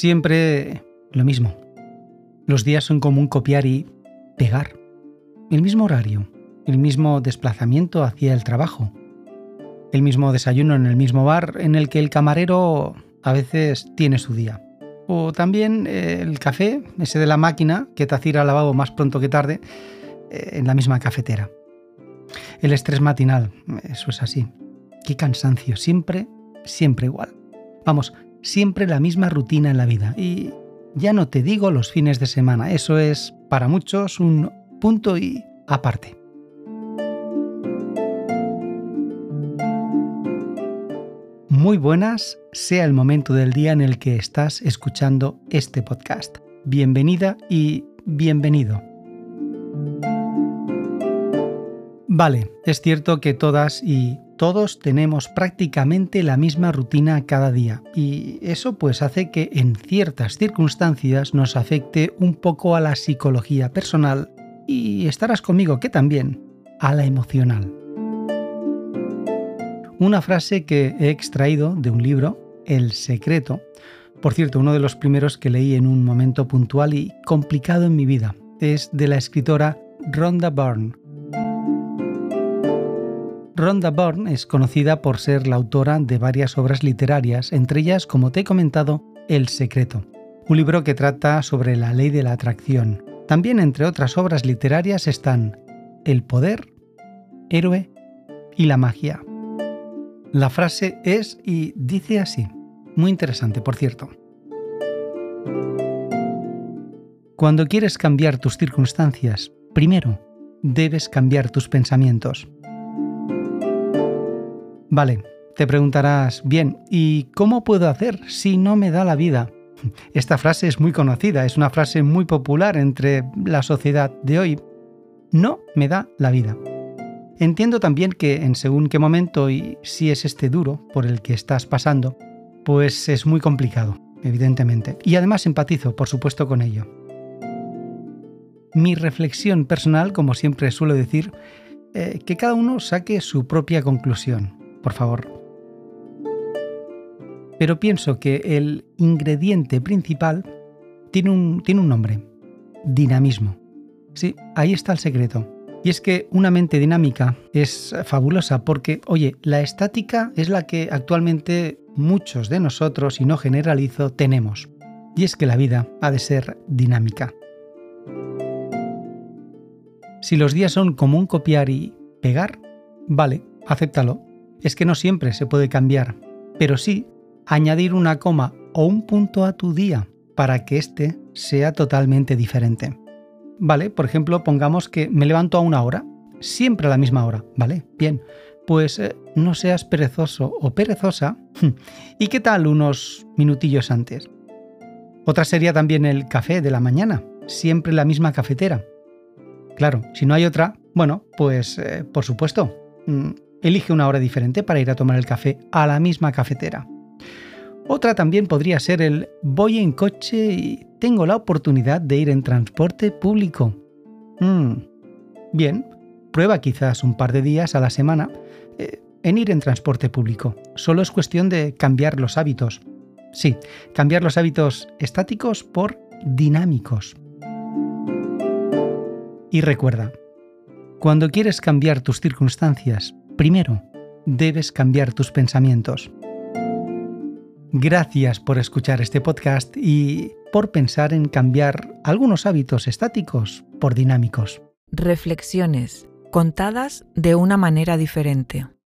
Siempre lo mismo. Los días son como un copiar y pegar. El mismo horario, el mismo desplazamiento hacia el trabajo, el mismo desayuno en el mismo bar en el que el camarero a veces tiene su día. O también eh, el café, ese de la máquina, que te hace ir al lavabo más pronto que tarde, eh, en la misma cafetera. El estrés matinal, eso es así. Qué cansancio, siempre, siempre igual. Vamos, siempre la misma rutina en la vida. Y ya no te digo los fines de semana, eso es para muchos un punto y aparte. Muy buenas, sea el momento del día en el que estás escuchando este podcast. Bienvenida y bienvenido. Vale, es cierto que todas y todos tenemos prácticamente la misma rutina cada día y eso pues hace que en ciertas circunstancias nos afecte un poco a la psicología personal y estarás conmigo que también a la emocional. Una frase que he extraído de un libro, El secreto, por cierto, uno de los primeros que leí en un momento puntual y complicado en mi vida, es de la escritora Rhonda Byrne Rhonda Byrne es conocida por ser la autora de varias obras literarias, entre ellas, como te he comentado, El Secreto, un libro que trata sobre la ley de la atracción. También entre otras obras literarias están El Poder, Héroe y la Magia. La frase es y dice así, muy interesante por cierto. Cuando quieres cambiar tus circunstancias, primero debes cambiar tus pensamientos. Vale, te preguntarás, bien, ¿y cómo puedo hacer si no me da la vida? Esta frase es muy conocida, es una frase muy popular entre la sociedad de hoy. No me da la vida. Entiendo también que en según qué momento y si es este duro por el que estás pasando, pues es muy complicado, evidentemente. Y además empatizo, por supuesto, con ello. Mi reflexión personal, como siempre suelo decir, eh, que cada uno saque su propia conclusión por favor. Pero pienso que el ingrediente principal tiene un, tiene un nombre, dinamismo. Sí, ahí está el secreto. Y es que una mente dinámica es fabulosa porque, oye, la estática es la que actualmente muchos de nosotros, y no generalizo, tenemos. Y es que la vida ha de ser dinámica. Si los días son como un copiar y pegar, vale, acéptalo es que no siempre se puede cambiar, pero sí añadir una coma o un punto a tu día para que éste sea totalmente diferente. Vale, por ejemplo, pongamos que me levanto a una hora, siempre a la misma hora, ¿vale? Bien, pues eh, no seas perezoso o perezosa. ¿Y qué tal unos minutillos antes? Otra sería también el café de la mañana, siempre la misma cafetera. Claro, si no hay otra, bueno, pues eh, por supuesto, mm, elige una hora diferente para ir a tomar el café a la misma cafetera. Otra también podría ser el voy en coche y tengo la oportunidad de ir en transporte público. Mm, bien, prueba quizás un par de días a la semana eh, en ir en transporte público. Solo es cuestión de cambiar los hábitos. Sí, cambiar los hábitos estáticos por dinámicos. Y recuerda, cuando quieres cambiar tus circunstancias primero, debes cambiar tus pensamientos. Gracias por escuchar este podcast y por pensar en cambiar algunos hábitos estáticos por dinámicos. Reflexiones contadas de una manera diferente.